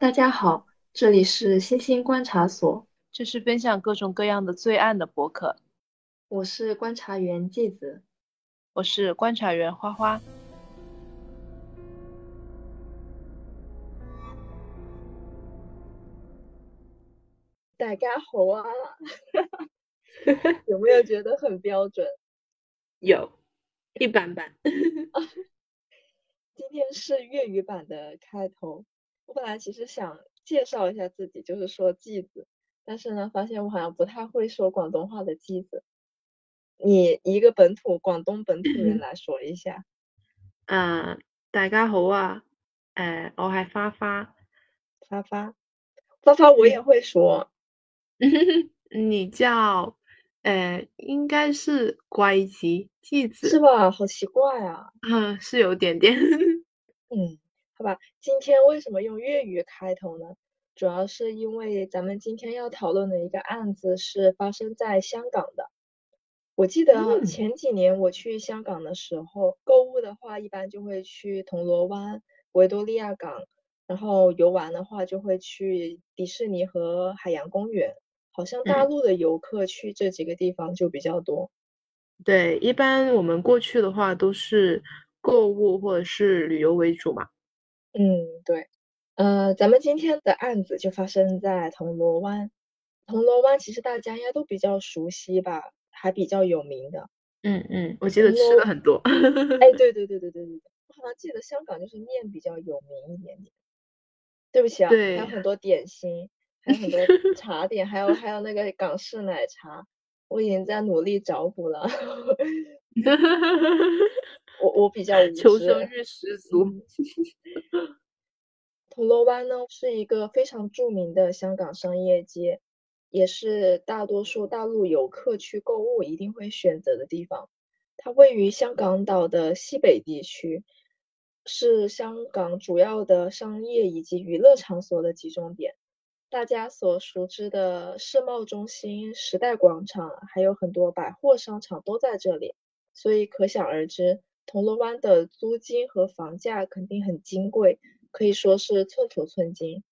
大家好，这里是星星观察所，这是分享各种各样的罪案的博客。我是观察员季子，我是观察员花花。大家好啊，有没有觉得很标准？有，一般般。今天是粤语版的开头。我本来其实想介绍一下自己，就是说季子，但是呢，发现我好像不太会说广东话的季子。你一个本土广东本土人 来说一下。啊，大家好啊，呃，我系花花，花花，花花我也会说。你叫，呃，应该是乖吉季子是吧？好奇怪啊。嗯，是有点点。嗯。好吧，今天为什么用粤语开头呢？主要是因为咱们今天要讨论的一个案子是发生在香港的。我记得前几年我去香港的时候，购物的话一般就会去铜锣湾、维多利亚港，然后游玩的话就会去迪士尼和海洋公园。好像大陆的游客去这几个地方就比较多。对，一般我们过去的话都是购物或者是旅游为主嘛。嗯，对，呃，咱们今天的案子就发生在铜锣湾。铜锣湾其实大家应该都比较熟悉吧，还比较有名的。嗯嗯，我记得吃了很多。哎，对对对对对对对，我好像记得香港就是面比较有名一点点。对不起啊，还有很多点心，还有很多 茶点，还有还有那个港式奶茶，我已经在努力找补了。我我比较求生欲十足。铜锣湾呢是一个非常著名的香港商业街，也是大多数大陆游客去购物一定会选择的地方。它位于香港岛的西北地区，是香港主要的商业以及娱乐场所的集中点。大家所熟知的世贸中心、时代广场，还有很多百货商场都在这里，所以可想而知。铜锣湾的租金和房价肯定很金贵，可以说是寸土寸金。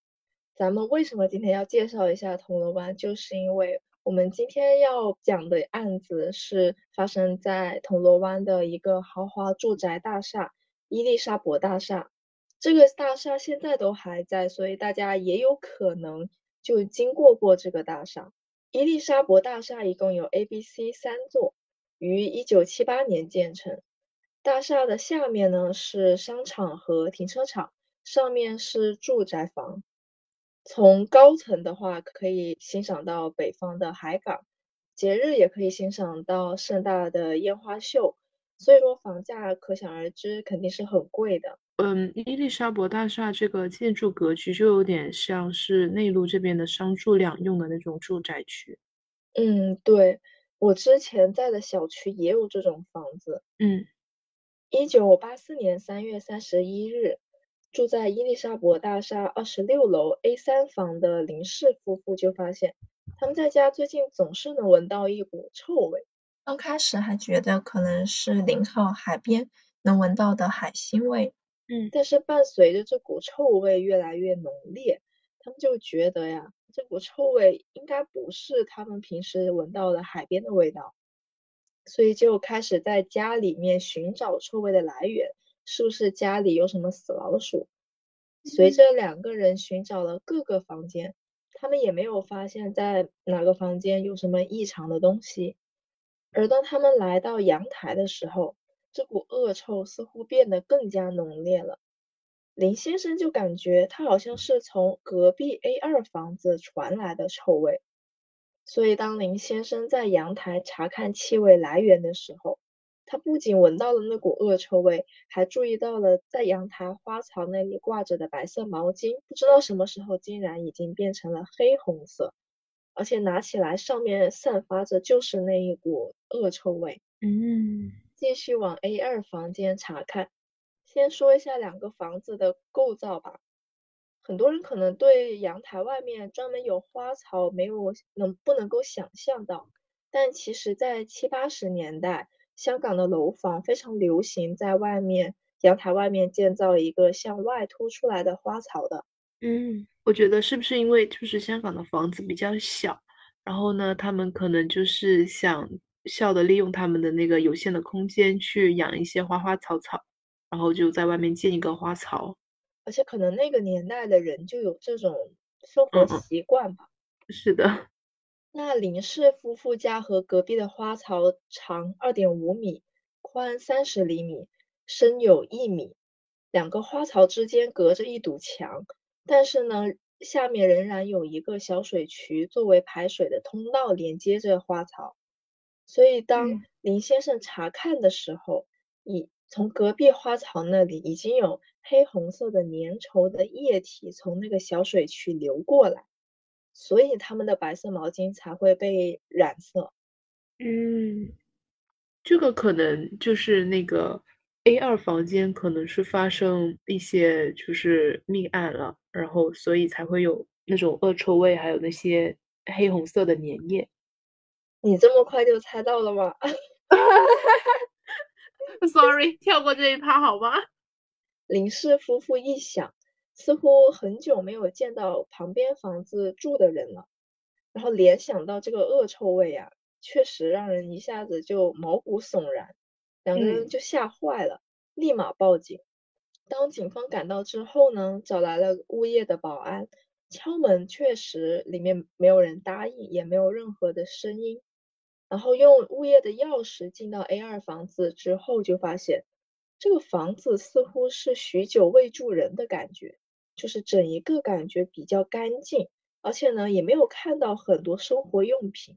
咱们为什么今天要介绍一下铜锣湾？就是因为我们今天要讲的案子是发生在铜锣湾的一个豪华住宅大厦——伊丽莎伯大厦。这个大厦现在都还在，所以大家也有可能就经过过这个大厦。伊丽莎伯大厦一共有 A、B、C 三座，于一九七八年建成。大厦的下面呢是商场和停车场，上面是住宅房。从高层的话，可以欣赏到北方的海港，节日也可以欣赏到盛大的烟花秀。所以说房价可想而知，肯定是很贵的。嗯，伊丽莎白大厦这个建筑格局就有点像是内陆这边的商住两用的那种住宅区。嗯，对我之前在的小区也有这种房子。嗯。一九八四年三月三十一日，住在伊丽莎伯大厦二十六楼 A 三房的林氏夫妇就发现，他们在家最近总是能闻到一股臭味。刚开始还觉得可能是临靠海边能闻到的海腥味，嗯，但是伴随着这股臭味越来越浓烈，他们就觉得呀，这股臭味应该不是他们平时闻到的海边的味道。所以就开始在家里面寻找臭味的来源，是不是家里有什么死老鼠？随着两个人寻找了各个房间，他们也没有发现，在哪个房间有什么异常的东西。而当他们来到阳台的时候，这股恶臭似乎变得更加浓烈了。林先生就感觉他好像是从隔壁 A 二房子传来的臭味。所以，当林先生在阳台查看气味来源的时候，他不仅闻到了那股恶臭味，还注意到了在阳台花槽那里挂着的白色毛巾，不知道什么时候竟然已经变成了黑红色，而且拿起来上面散发着就是那一股恶臭味。嗯，继续往 A 二房间查看，先说一下两个房子的构造吧。很多人可能对阳台外面专门有花草没有能不能够想象到，但其实，在七八十年代，香港的楼房非常流行在外面阳台外面建造一个向外凸出来的花槽的。嗯，我觉得是不是因为就是香港的房子比较小，然后呢，他们可能就是想效地利用他们的那个有限的空间去养一些花花草草，然后就在外面建一个花槽。而且可能那个年代的人就有这种生活。习惯吧。是的。那林氏夫妇家和隔壁的花槽长二点五米，宽三十厘米，深有一米，两个花槽之间隔着一堵墙，但是呢，下面仍然有一个小水渠作为排水的通道连接着花槽。所以当嗯。林先生查看的时候，已从隔壁花槽那里已经有黑红色的粘稠的液体从那个小水渠流过来，所以他们的白色毛巾才会被染色。嗯，这个可能就是那个 A 二房间可能是发生一些就是命案了，然后所以才会有那种恶臭味，还有那些黑红色的粘液。你这么快就猜到了吗？Sorry，跳过这一趴好吗？林氏夫妇一想，似乎很久没有见到旁边房子住的人了，然后联想到这个恶臭味呀，确实让人一下子就毛骨悚然，两个人嗯。就吓坏了，立马报警。当警方赶到之后呢，找来了物业的保安，敲门确实里面没有人答应，也没有任何的声音。然后用物业的钥匙进到 A 二房子之后，就发现这个房子似乎是许久未住人的感觉，就是整一个感觉比较干净，而且呢，也没有看到很多生活用品。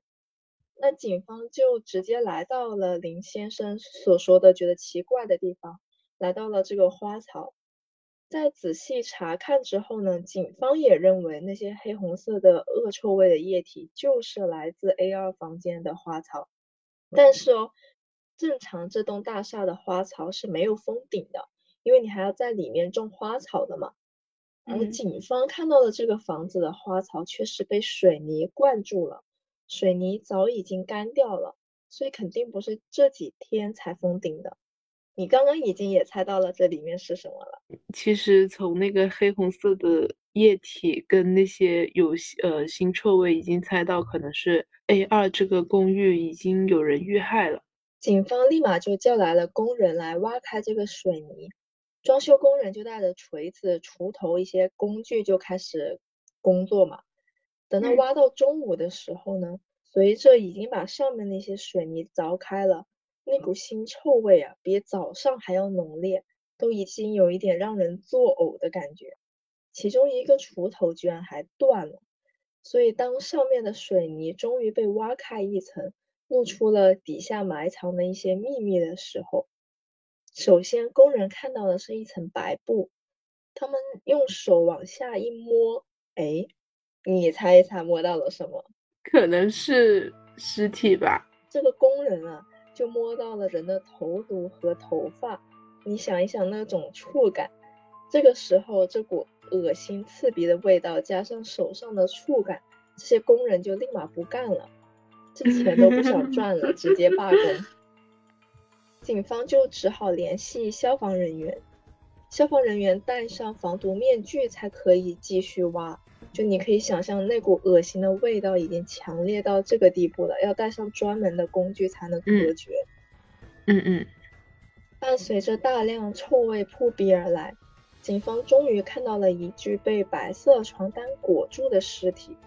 那警方就直接来到了林先生所说的觉得奇怪的地方，来到了这个花槽。在仔细查看之后呢，警方也认为那些黑红色的恶臭味的液体就是来自 A2 房间的花槽。但是哦，正常这栋大厦的花槽是没有封顶的，因为你还要在里面种花草的嘛。而嗯。警方看到的这个房子的花槽却是被水泥灌住了，水泥早已经干掉了，所以肯定不是这几天才封顶的。你刚刚已经也猜到了这里面是什么了。其实从那个黑红色的液体跟那些有呃，腥臭味已经猜到可能是 A 二这个公寓已经有人遇害了。警方立马就叫来了工人来挖开这个水泥，装修工人就带着锤子、锄头一些工具就开始工作嘛。等到嗯。挖到中午的时候呢，随着已经把上面那些水泥凿开了，那股腥臭味啊，比早上还要浓烈，都已经有一点让人作呕的感觉。其中一个锄头居然还断了，所以当上面的水泥终于被挖开一层，露出了底下埋藏的一些秘密的时候，首先工人看到的是一层白布，他们用手往下一摸，哎，你猜一猜摸到了什么？可能是尸体吧。这个工人啊，就摸到了人的头颅和头发，你想一想那种触感，这个时候这股恶心刺鼻的味道，加上手上的触感，这些工人就立马不干了，这钱都不想赚了，直接罢工。警方就只好联系消防人员，消防人员戴上防毒面具才可以继续挖。就你可以想象那股恶心的味道已经强烈到这个地步了，要带上专门的工具才能隔绝。嗯嗯。伴随着大量臭味扑鼻而来，警方终于看到了一具被白色床单裹住的尸体。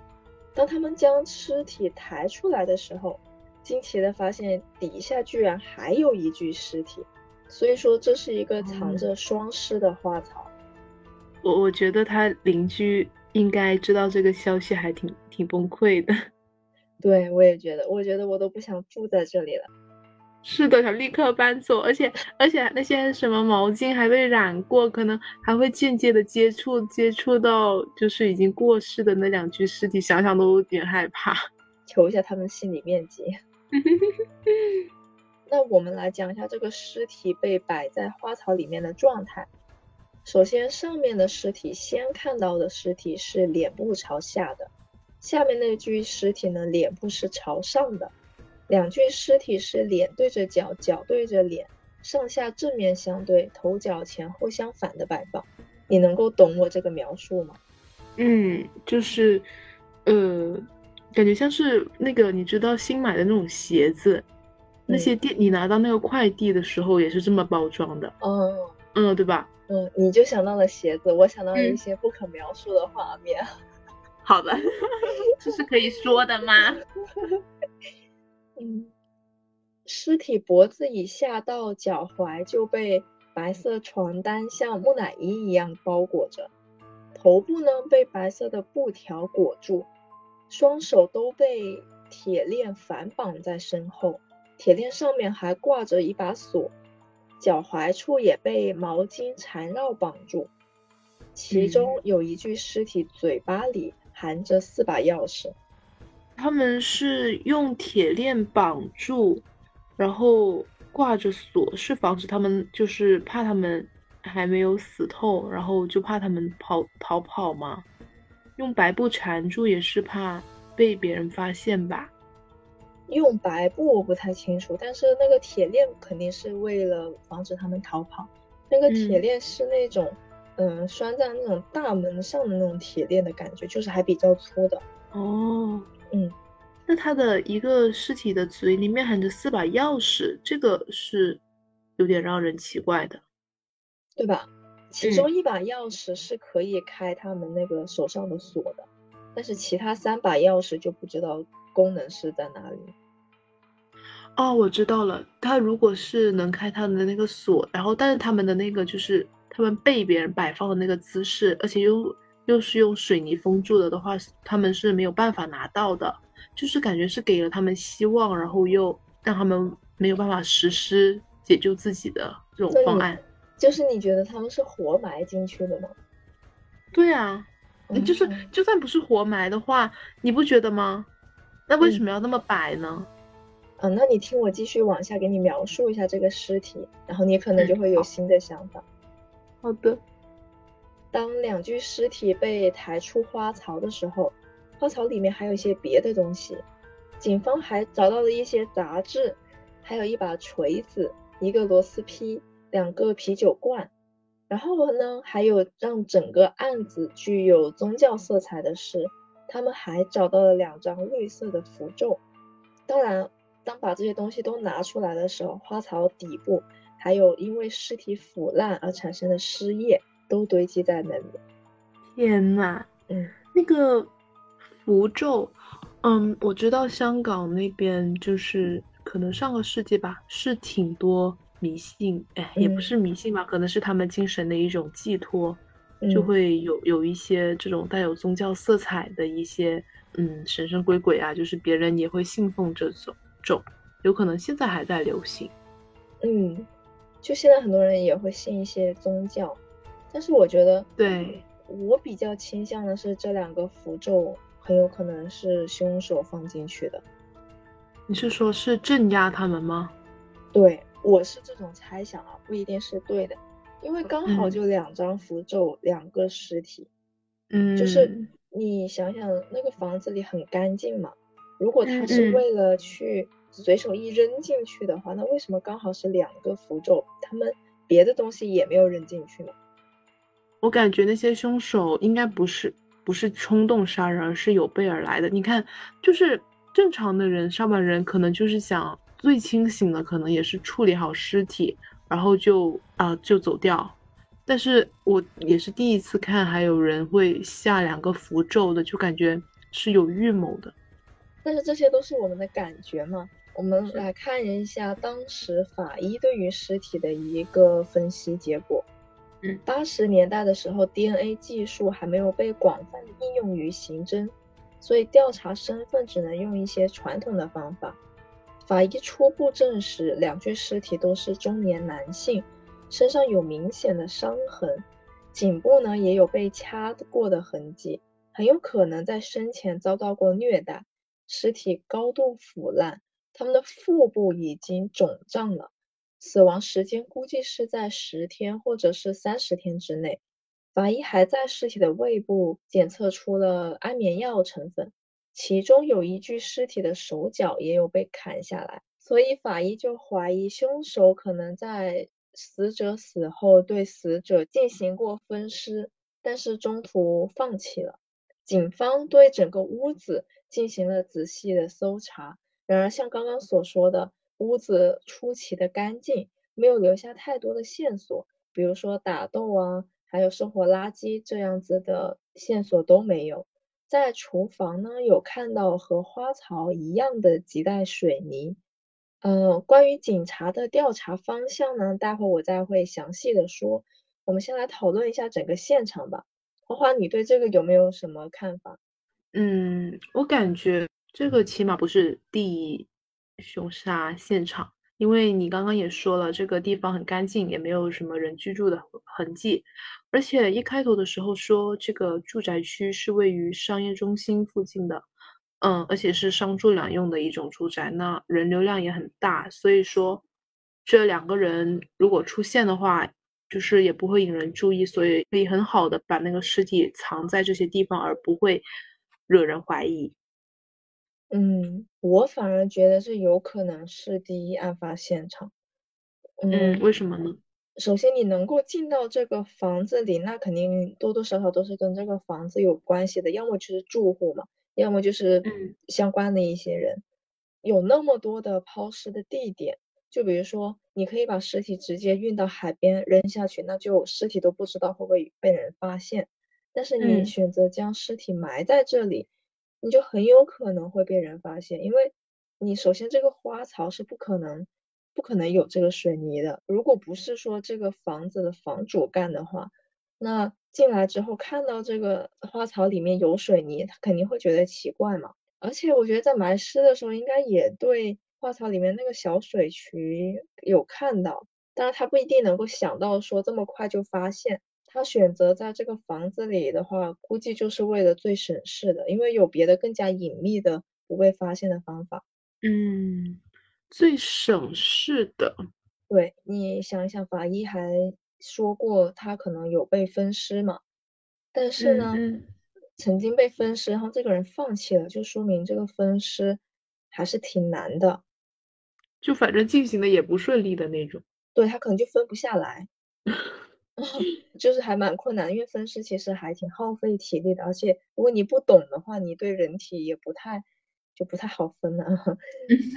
当他们将尸体抬出来的时候，惊奇的发现底下居然还有一具尸体，所以说这是一个藏着双尸的花槽。我我觉得他邻居应该知道这个消息，还挺挺崩溃的。对，我也觉得，我觉得我都不想住在这里了。是的，想立刻搬走，而且而且那些什么毛巾还被染过，可能还会间接的接触接触到就是已经过世的那两具尸体，想想都有点害怕。求一下他们心理面积。那我们来讲一下这个尸体被摆在花草里面的状态。首先，上面的尸体先看到的尸体是脸部朝下的，下面那具尸体呢，脸部是朝上的。两具尸体是脸对着脚，脚对着脸，上下正面相对，头脚前后相反的摆放。你能够懂我这个描述吗？嗯，就是，呃，感觉像是那个你知道新买的那种鞋子，那些店你拿到那个快递的时候也是这么包装的。嗯嗯，对吧？嗯，你就想到了鞋子，我想到了一些不可描述的画面。好的，这是可以说的吗？嗯，尸体脖子以下到脚踝就被白色床单像木乃伊一样包裹着，头部呢被白色的布条裹住，双手都被铁链反绑在身后，铁链上面还挂着一把锁，脚踝处也被毛巾缠绕绑住，其中有一具尸体嘴巴里。含着四把钥匙，他们是用铁链绑住，然后挂着锁，是防止他们，就是怕他们还没有死透，然后就怕他们跑逃跑嘛？用白布缠住也是怕被别人发现吧？用白布我不太清楚，但是那个铁链肯定是为了防止他们逃跑。那个铁链是那种。嗯，拴在那种大门上的那种铁链的感觉，就是还比较粗的。哦，嗯，那他的一个尸体的嘴里面含着四把钥匙，这个是有点让人奇怪的，对吧？其中一把钥匙是可以开他们那个手上的锁的，但是其他三把钥匙就不知道功能是在哪里。哦，我知道了，他如果是能开他们的那个锁，然后但是他们的那个就是。他们被别人摆放的那个姿势，而且又又是用水泥封住了的话，他们是没有办法拿到的。就是感觉是给了他们希望，然后又让他们没有办法实施解救自己的这种方案。就是你觉得他们是活埋进去的吗？对啊，就是就算不是活埋的话，你不觉得吗？那为什么要那么摆呢？嗯，那你听我继续往下给你描述一下这个尸体，然后你可能就会有新的想法。好的。当两具尸体被抬出花槽的时候，花槽里面还有一些别的东西。警方还找到了一些杂志，还有一把锤子、一个螺丝批、两个啤酒罐。然后呢，还有让整个案子具有宗教色彩的是，他们还找到了两张绿色的符咒。当然，当把这些东西都拿出来的时候，花槽底部。还有因为尸体腐烂而产生的尸液都堆积在那里。天呐，嗯，那个符咒，嗯，我知道香港那边就是可能上个世纪吧，是挺多迷信，哎，也不是迷信吧，可能是他们精神的一种寄托，就会有有一些这种带有宗教色彩的一些，嗯，神神鬼鬼啊，就是别人也会信奉这种种，有可能现在还在流行，嗯。就现在很多人也会信一些宗教，但是我觉得，对我比较倾向的是这两个符咒很有可能是凶手放进去的。你是说，是镇压他们吗？对，我是这种猜想啊，不一定是对的，因为刚好就两张符咒，两个尸体，嗯，就是你想想，那个房子里很干净嘛，如果他是为了去。随手一扔进去的话，那为什么刚好是两个符咒？他们别的东西也没有扔进去呢？我感觉那些凶手应该不是不是冲动杀人，而是有备而来的。你看，就是正常的人，上班人可能就是想最清醒的，可能也是处理好尸体，然后就啊就走掉。但是我也是第一次看，还有人会下两个符咒的，就感觉是有预谋的。但是这些都是我们的感觉嘛？我们来看一下当时法医对于尸体的一个分析结果。八十年代的时候，DNA 技术还没有被广泛应用于刑侦，所以调查身份只能用一些传统的方法。法医初步证实，两具尸体都是中年男性，身上有明显的伤痕，颈部呢也有被掐过的痕迹，很有可能在生前遭到过虐待。尸体高度腐烂。他们的腹部已经肿胀了，死亡时间估计是在十天或者是三十天之内。法医还在尸体的胃部检测出了安眠药成分，其中有一具尸体的手脚也有被砍下来，所以法医就怀疑凶手可能在死者死后对死者进行过分尸，但是中途放弃了。警方对整个屋子进行了仔细的搜查，然而像刚刚所说的，屋子出奇的干净，没有留下太多的线索，比如说打斗啊，还有生活垃圾这样子的线索都没有。在厨房呢，有看到和花槽一样的几袋水泥。呃，关于警察的调查方向呢，待会我再会详细的说。我们先来讨论一下整个现场吧。花花，你对这个有没有什么看法？嗯，我感觉这个起码不是第凶杀现场，因为你刚刚也说了，这个地方很干净，也没有什么人居住的痕迹。而且一开头的时候说这个住宅区是位于商业中心附近的，嗯，而且是商住两用的一种住宅，那人流量也很大，所以说这两个人如果出现的话。就是也不会引人注意，所以可以很好的把那个尸体藏在这些地方，而不会惹人怀疑。嗯，我反而觉得这有可能是第一案发现场。嗯，为什么呢？首先，你能够进到这个房子里，那肯定多多少少都是跟这个房子有关系的，要么就是住户嘛，要么就是相关的一些人。有那么多的抛尸的地点。就比如说，你可以把尸体直接运到海边扔下去，那就尸体都不知道会不会被人发现。但是你选择将尸体埋在这里，你就很有可能会被人发现，因为你首先这个花槽是不可能不可能有这个水泥的。如果不是说这个房子的房主干的话，那进来之后看到这个花槽里面有水泥，他肯定会觉得奇怪嘛。而且我觉得在埋尸的时候，应该也对。花槽里面那个小水渠有看到，但是他不一定能够想到说这么快就发现。他选择在这个房子里的话，估计就是为了最省事的，因为有别的更加隐秘的不被发现的方法。嗯，最省事的。对你想一想，法医还说过他可能有被分尸嘛，但是呢，曾经被分尸，然后这个人放弃了，就说明这个分尸还是挺难的。就反正进行的也不顺利的那种，对他可能就分不下来，就是还蛮困难，因为分尸其实还挺耗费体力的，而且如果你不懂的话，你对人体也不太就不太好分了。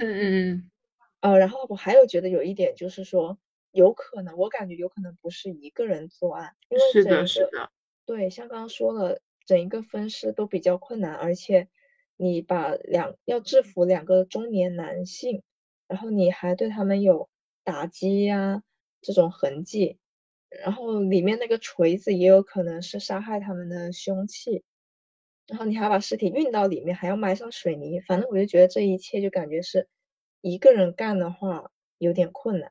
嗯嗯 呃，然后我还有觉得有一点就是说，有可能我感觉有可能不是一个人作案，因为是的，是的，对，像刚刚说了，整一个分尸都比较困难，而且你把两要制服两个中年男性。然后你还对他们有打击呀这种痕迹，然后里面那个锤子也有可能是杀害他们的凶器，然后你还把尸体运到里面，还要埋上水泥，反正我就觉得这一切就感觉是一个人干的话有点困难。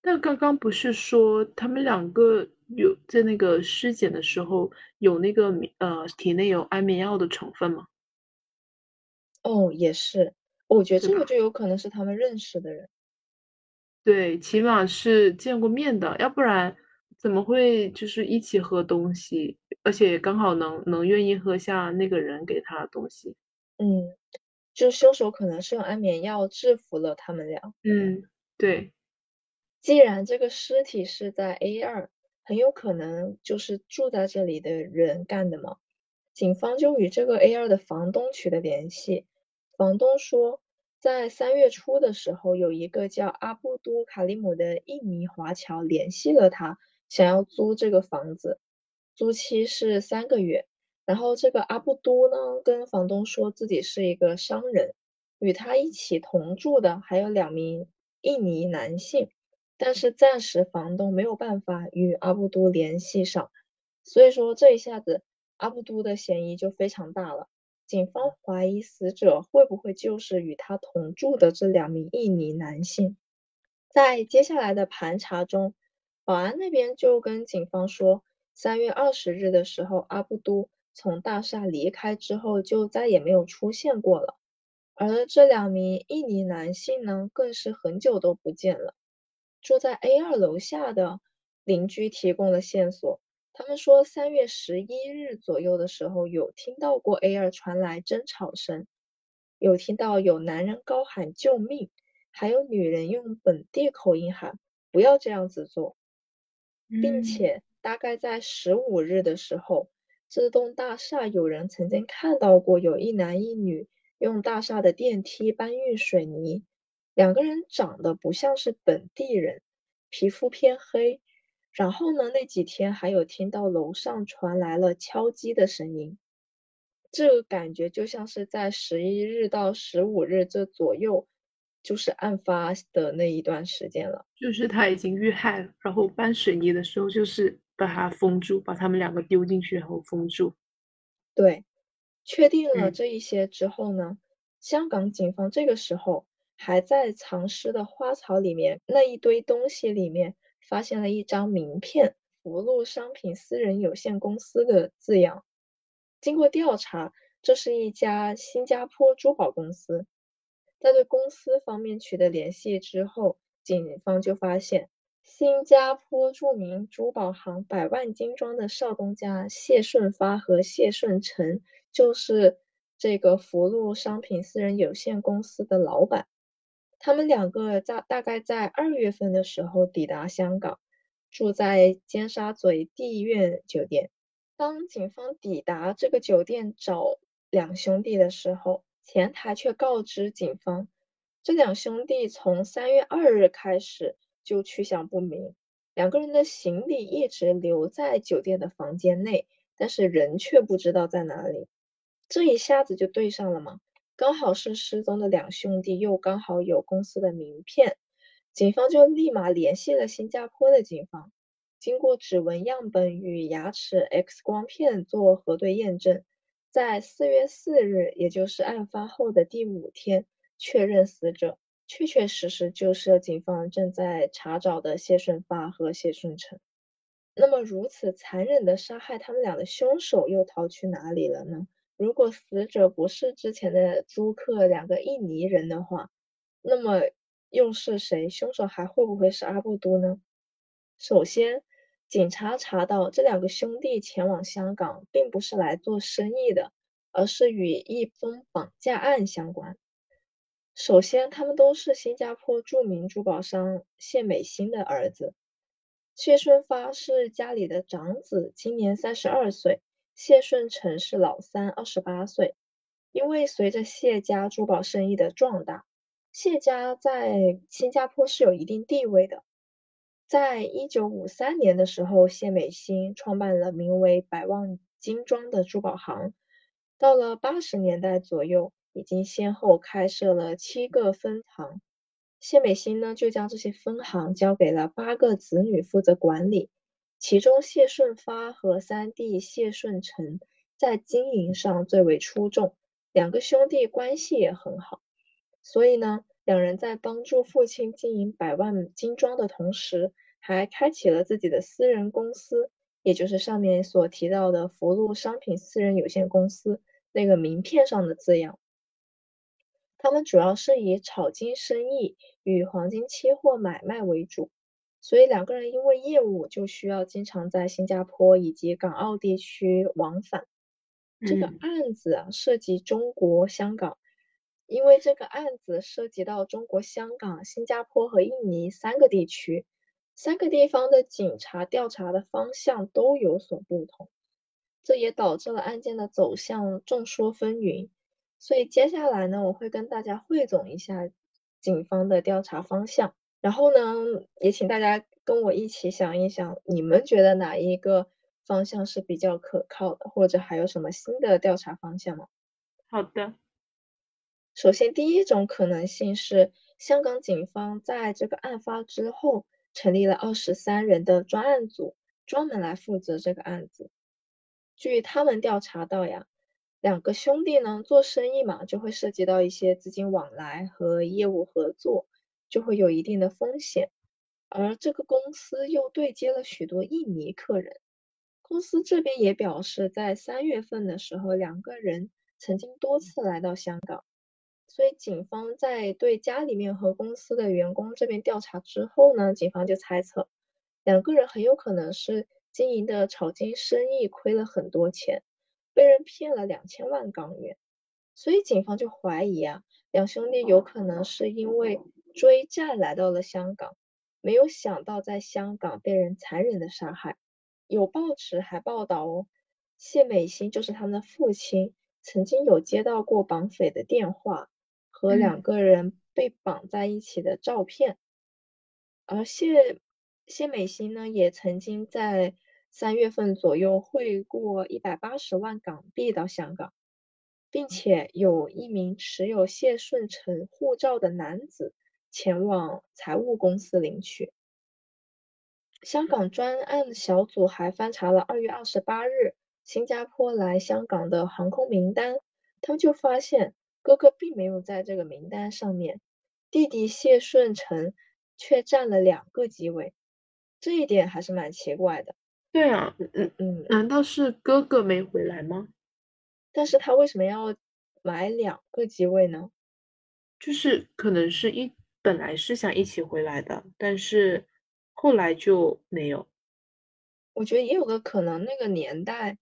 但刚刚不是说他们两个有在那个尸检的时候有那个呃体内有安眠药的成分吗？哦，也是。我觉得这个就有可能是他们认识的人，对，起码是见过面的，要不然怎么会就是一起喝东西，而且刚好能能愿意喝下那个人给他的东西。嗯，就凶手可能是用安眠药制服了他们俩。嗯，对。既然这个尸体是在 A 二，很有可能就是住在这里的人干的嘛。警方就与这个 A 二的房东取得联系。房东说，在三月初的时候，有一个叫阿布都·卡里姆的印尼华侨联系了他，想要租这个房子，租期是三个月。然后这个阿布都呢，跟房东说自己是一个商人，与他一起同住的还有两名印尼男性，但是暂时房东没有办法与阿布都联系上，所以说这一下子阿布都的嫌疑就非常大了。警方怀疑死者会不会就是与他同住的这两名印尼男性？在接下来的盘查中，保安那边就跟警方说，三月二十日的时候，阿布都从大厦离开之后就再也没有出现过了。而这两名印尼男性呢，更是很久都不见了。住在 A 二楼下的邻居提供了线索。他们说，三月十一日左右的时候，有听到过 A 二传来争吵声，有听到有男人高喊救命，还有女人用本地口音喊不要这样子做，并且大概在十五日的时候，这栋大厦有人曾经看到过有一男一女用大厦的电梯搬运水泥，两个人长得不像是本地人，皮肤偏黑。然后呢，那几天还有听到楼上传来了敲击的声音，这个感觉就像是在十一日到十五日这左右，就是案发的那一段时间了。就是他已经遇害了，然后搬水泥的时候就是把他封住，把他们两个丢进去然后封住。对，确定了嗯这一些之后呢，香港警方这个时候还在藏尸的花草里面那一堆东西里面发现了一张名片，福禄商品私人有限公司的字样。经过调查，这是一家新加坡珠宝公司。在对公司方面取得联系之后，警方就发现新加坡著名珠宝行百万金庄的少东家谢顺发和谢顺成就是这个福禄商品私人有限公司的老板。他们两个在大概在二月份的时候抵达香港，住在尖沙咀帝苑酒店。当警方抵达这个酒店找两兄弟的时候，前台却告知警方，这两兄弟从三月二日开始就去向不明，两个人的行李一直留在酒店的房间内，但是人却不知道在哪里。这一下子就对上了吗，刚好是失踪的两兄弟，又刚好有公司的名片，警方就立马联系了新加坡的警方。经过指纹样本与牙齿 X 光片做核对验证，在四月四日，也就是案发后的第五天，确认死者确确实实就是警方正在查找的谢顺发和谢顺成。那么，如此残忍的杀害他们俩的凶手又逃去哪里了呢？如果死者不是之前的租客两个印尼人的话，那么又是谁？凶手还会不会是阿布都呢？首先，警察查到这两个兄弟前往香港，并不是来做生意的，而是与一宗绑架案相关。首先，他们都是新加坡著名珠宝商谢美欣的儿子。谢顺发是家里的长子，今年三十二岁；谢顺成是老三，二十八岁。因为随着谢家珠宝生意的壮大，谢家在新加坡是有一定地位的。在一九五三年的时候，谢美欣创办了名为“百万金庄”的珠宝行。到了八十年代左右，已经先后开设了七个分行。谢美欣呢，就将这些分行交给了八个子女负责管理，其中谢顺发和三弟谢顺成在经营上最为出众，两个兄弟关系也很好，所以呢，两人在帮助父亲经营百万金庄的同时，还开启了自己的私人公司，也就是上面所提到的福禄商品私人有限公司那个名片上的字样。他们主要是以炒金生意与黄金期货买卖为主，所以两个人因为业务就需要经常在新加坡以及港澳地区往返。这个嗯案子啊，涉及中国香港，因为这个案子涉及到中国香港、新加坡和印尼三个地区，三个地方的警察调查的方向都有所不同，这也导致了案件的走向众说纷纭。所以接下来呢，我会跟大家汇总一下警方的调查方向，然后呢，也请大家跟我一起想一想，你们觉得哪一个方向是比较可靠的，或者还有什么新的调查方向吗？好的，首先，第一种可能性是香港警方在这个案发之后成立了二十三人的专案组，专门来负责这个案子。据他们调查到呀，两个兄弟呢做生意嘛，就会涉及到一些资金往来和业务合作，就会有一定的风险。而这个公司又对接了许多印尼客人，公司这边也表示，在三月份的时候，两个人曾经多次来到香港。所以警方在对家里面和公司的员工这边调查之后呢，警方就猜测两个人很有可能是经营的炒金生意亏了很多钱，被人骗了两千万港元，所以警方就怀疑啊，两兄弟有可能是因为追债来到了香港，没有想到在香港被人残忍的杀害。有报纸还报道哦，谢美心就是他们的父亲，曾经有接到过绑匪的电话和两嗯个人被绑在一起的照片，而谢谢美心呢，也曾经在三月份左右汇过一百八十万港币到香港，并且有一名持有谢顺成护照的男子前往财务公司领取。香港专案小组还翻查了二月二十八日新加坡来香港的航空名单，他们就发现哥哥并没有在这个名单上面，弟弟谢顺成却占了两个机位，这一点还是蛮奇怪的。对啊，嗯，嗯，难道是哥哥没回来吗？但是他为什么要买两个机位呢？就是可能是一本来是想一起回来的，但是后来就没有。我觉得也有个可能，那个年代，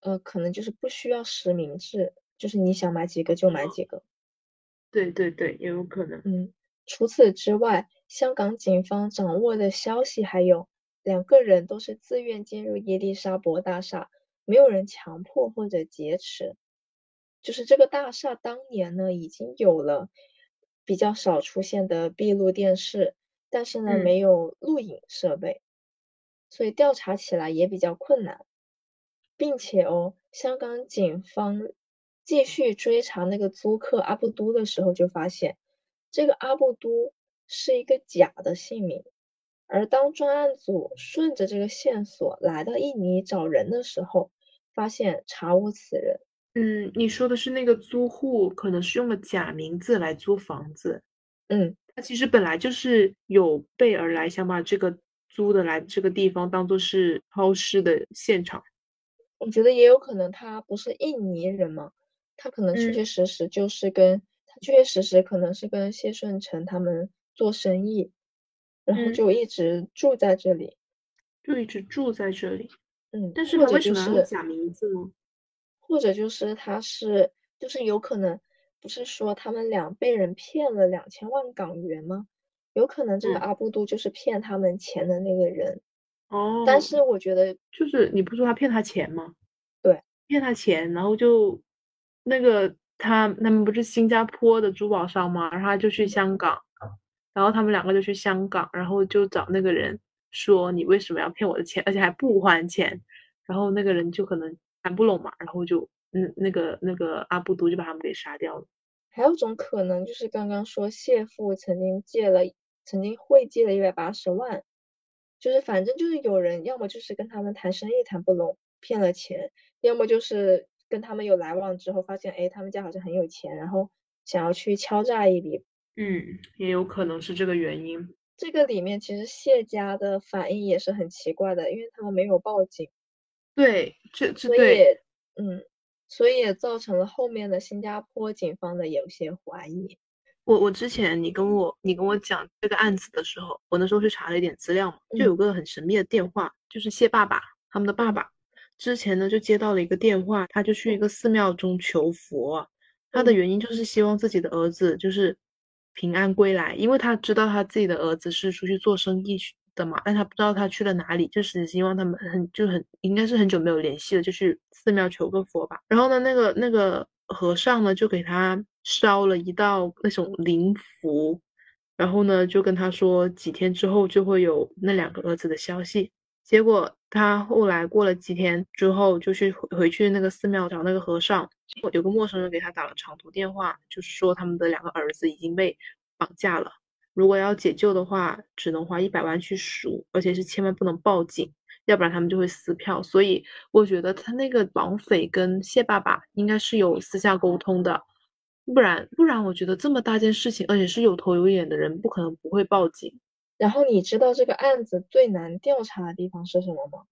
呃，可能就是不需要实名制，就是你想买几个就买几个。对对对，也有可能。嗯，除此之外，香港警方掌握的消息还有两个人都是自愿进入伊丽莎白大厦，没有人强迫或者劫持。就是这个大厦当年呢已经有了比较少出现的闭路电视，但是呢嗯没有录影设备，所以调查起来也比较困难，并且哦，香港警方继续追查那个租客阿布都的时候，就发现这个阿布都是一个假的姓名。而当专案组顺着这个线索来到印尼找人的时候，发现查无此人。嗯，你说的是那个租户可能是用了假名字来租房子，嗯，他其实本来就是有备而来，想把这个租的来这个地方当做是抛尸的现场。我觉得也有可能他不是印尼人嘛，他可能确嗯确实实就是跟他确确实实可能是跟谢顺成他们做生意，然后嗯就一直住在这里。就一直住在这里，嗯，但是他为什么是假名字呢？或者就是他是就是有可能不是说他们俩被人骗了两千万港元吗？有可能这个嗯阿布都就是骗他们钱的那个人，哦，但是我觉得就是你不说他骗他钱吗？对，骗他钱，然后就那个他他们不是新加坡的珠宝商吗？然后他就去香港，然后他们两个就去香港，然后就找那个人说你为什么要骗我的钱，而且还不还钱，然后那个人就可能谈不拢嘛，然后就嗯那个那个阿布都就把他们给杀掉了。还有种可能就是刚刚说谢父曾经借了，曾经汇借了一百八十万，就是反正就是有人要么就是跟他们谈生意谈不拢，骗了钱，要么就是跟他们有来往之后发现，哎，他们家好像很有钱，然后想要去敲诈一笔。嗯，也有可能是这个原因。这个里面其实谢家的反应也是很奇怪的，因为他们没有报警，对，这这对，也嗯，所以也造成了后面的新加坡警方的有些怀疑。我我之前你跟我你跟我讲这个案子的时候，我那时候去查了一点资料嘛，就嗯。有个很神秘的电话，就是谢爸爸他们的爸爸，之前呢就接到了一个电话，他就去一个寺庙中求佛，他的嗯。原因就是希望自己的儿子就是平安归来，因为他知道他自己的儿子是出去做生意去的嘛，但他不知道他去了哪里，就是希望他们很就很应该是很久没有联系了，就去寺庙求个佛吧。然后呢，那个那个和尚呢就给他烧了一道那种灵符，然后呢就跟他说几天之后就会有那两个儿子的消息。结果他后来过了几天之后，就去回去那个寺庙找那个和尚，有个陌生人给他打了长途电话，就是说他们的两个儿子已经被绑架了，如果要解救的话，只能花一百万去赎，而且是千万不能报警，要不然他们就会撕票。所以我觉得他那个绑匪跟谢爸爸应该是有私下沟通的，不然不然我觉得这么大件事情，而且是有头有脸的人，不可能不会报警。然后你知道这个案子最难调查的地方是什么吗？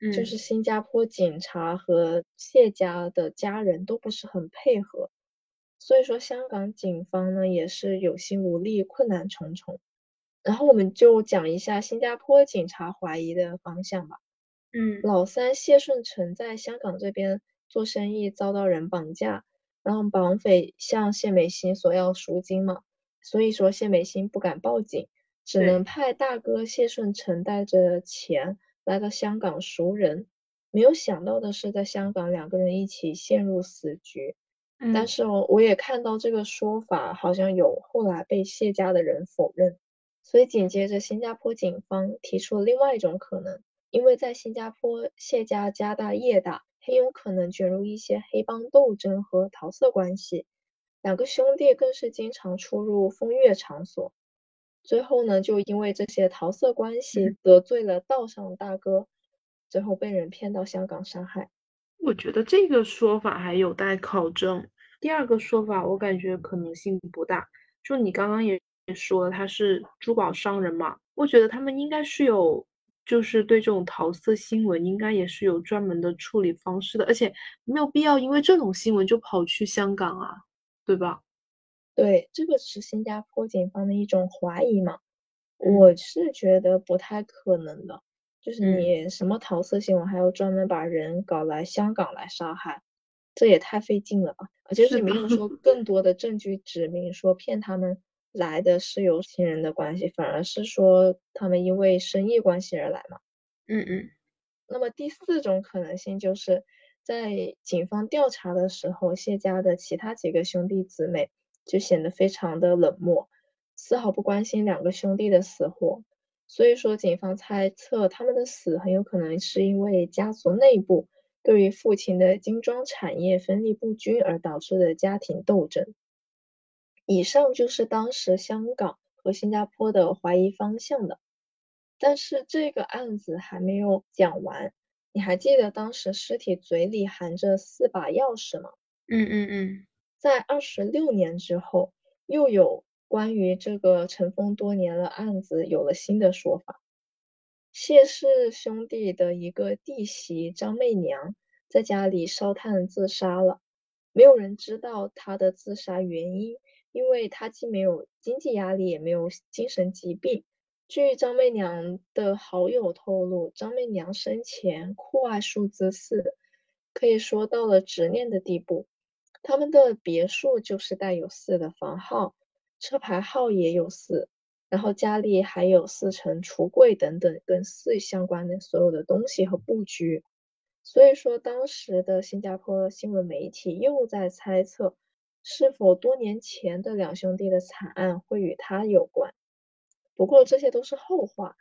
就嗯是新加坡警察和谢家的家人都不是很配合，所以说香港警方呢也是有心无力，困难重重。然后我们就讲一下新加坡警察怀疑的方向吧。嗯老三谢顺成在香港这边做生意遭到人绑架，然后绑匪向谢美心索要赎金嘛，所以说谢美心不敢报警，只能派大哥谢顺成带着钱来到香港赎人。没有想到的是，在香港两个人一起陷入死局。但嗯是我，我也看到这个说法好像有后来被谢家的人否认，所以紧接着新加坡警方提出了另外一种可能，因为在新加坡谢家家大业大，很有可能卷入一些黑帮斗争和桃色关系，两个兄弟更是经常出入风月场所。最后呢，就因为这些桃色关系嗯得罪了道上大哥，最后被人骗到香港杀害。我觉得这个说法还有待考证。第二个说法，我感觉可能性不大。就你刚刚也也说了，他是珠宝商人嘛，我觉得他们应该是有，就是对这种桃色新闻应该也是有专门的处理方式的，而且没有必要因为这种新闻就跑去香港啊，对吧？对，这个是新加坡警方的一种怀疑嘛，嗯我是觉得不太可能的。就是嗯你什么桃色新闻，还要专门把人搞来香港来杀害，这也太费劲了吧！而且是没有说 更多的证据指明说骗他们来的是有情人的关系，反而是说他们因为生意关系而来嘛。嗯嗯那么第四种可能性就是在警方调查的时候，谢家的其他几个兄弟姊妹就显得非常的冷漠，丝毫不关心两个兄弟的死活。所以说，警方猜测他们的死很有可能是因为家族内部对于父亲的精装产业分利不均而导致的家庭斗争。以上就是当时香港和新加坡的怀疑方向的。但是这个案子还没有讲完，你还记得当时尸体嘴里含着四把钥匙吗？嗯嗯嗯在二十六年之后，又有关于这个尘封多年的案子有了新的说法。谢氏兄弟的一个弟媳张媚娘在家里烧炭自杀了，没有人知道她的自杀原因，因为她既没有经济压力，也没有精神疾病。据张媚娘的好友透露，张媚娘生前酷爱数字四，可以说到了执念的地步。他们的别墅就是带有四的房号，车牌号也有四，然后家里还有四层橱柜等等跟四相关的所有的东西和布局。所以说，当时的新加坡新闻媒体又在猜测，是否多年前的两兄弟的惨案会与他有关。不过这些都是后话，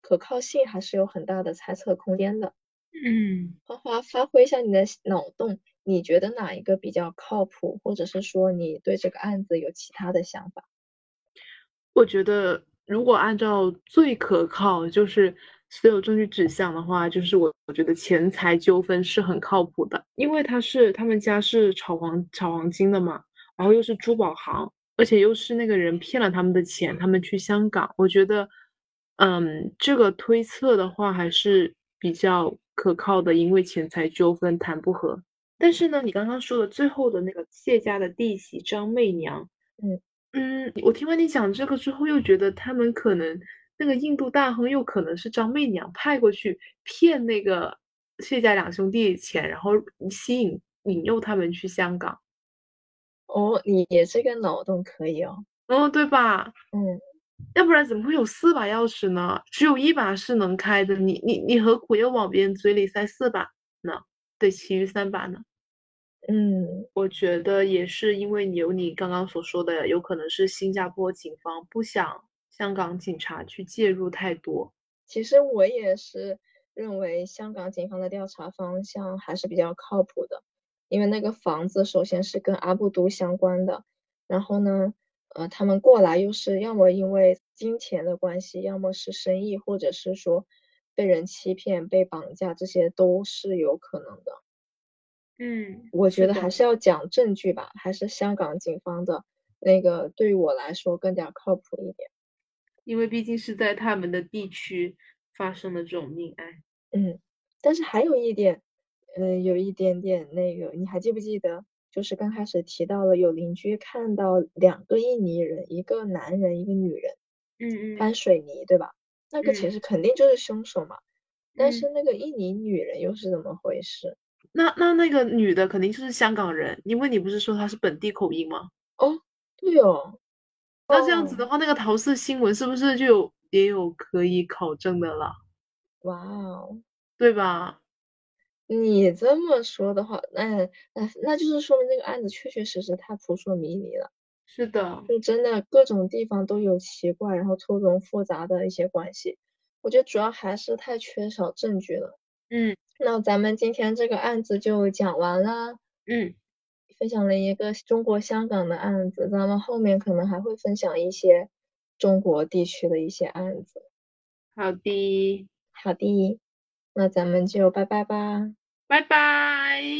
可靠性还是有很大的猜测空间的。嗯，花花，发挥一下你的脑洞，你觉得哪一个比较靠谱，或者是说你对这个案子有其他的想法？我觉得如果按照最可靠，就是所有证据指向的话，就是我我觉得钱财纠纷是很靠谱的，因为他是他们家是炒黄炒黄金的嘛，然后又是珠宝行，而且又是那个人骗了他们的钱，他们去香港，我觉得，嗯，这个推测的话还是比较可靠的，因为钱财纠纷谈不和。但是呢，你刚刚说的最后的那个谢家的弟媳张媚娘，嗯嗯，我听完你讲这个之后，又觉得他们可能那个印度大亨又可能是张媚娘派过去骗那个谢家两兄弟钱，然后吸引引诱他们去香港，哦，你也这个脑洞可以哦。哦，对吧？嗯，要不然怎么会有四把钥匙呢？只有一把是能开的，你你你何苦要往别人嘴里塞四把呢？对，其余三把呢？嗯，我觉得也是因为有你刚刚所说的，有可能是新加坡警方不想香港警察去介入太多。其实我也是认为香港警方的调查方向还是比较靠谱的，因为那个房子首先是跟阿布都相关的，然后呢，呃，他们过来又是要么因为金钱的关系，要么是生意，或者是说被人欺骗、被绑架，这些都是有可能的。嗯，我觉得还是要讲证据吧，还是香港警方的那个对于我来说更加靠谱一点。因为毕竟是在他们的地区发生的这种命案。嗯，但是还有一点，呃，有一点点那个，你还记不记得？就是刚开始提到了有邻居看到两个印尼人，一个男人，一个女人嗯搬水泥，对吧？那个其嗯实肯定就是凶手嘛。但嗯是那个印尼女人又是怎么回事？那那那个女的肯定就是香港人，因为你不是说她是本地口音吗？哦，对哦，那这样子哦的话，那个桃色新闻是不是就有也有可以考证的了，哇哦，对吧？你这么说的话，那那那就是说明这个案子确确实实太扑朔迷离了。是的，就真的各种地方都有奇怪，然后错综复杂的一些关系。我觉得主要还是太缺少证据了。嗯那咱们今天这个案子就讲完了，嗯，分享了一个中国香港的案子，咱们后面可能还会分享一些中国地区的一些案子。好的，好的，那咱们就拜拜吧。拜拜。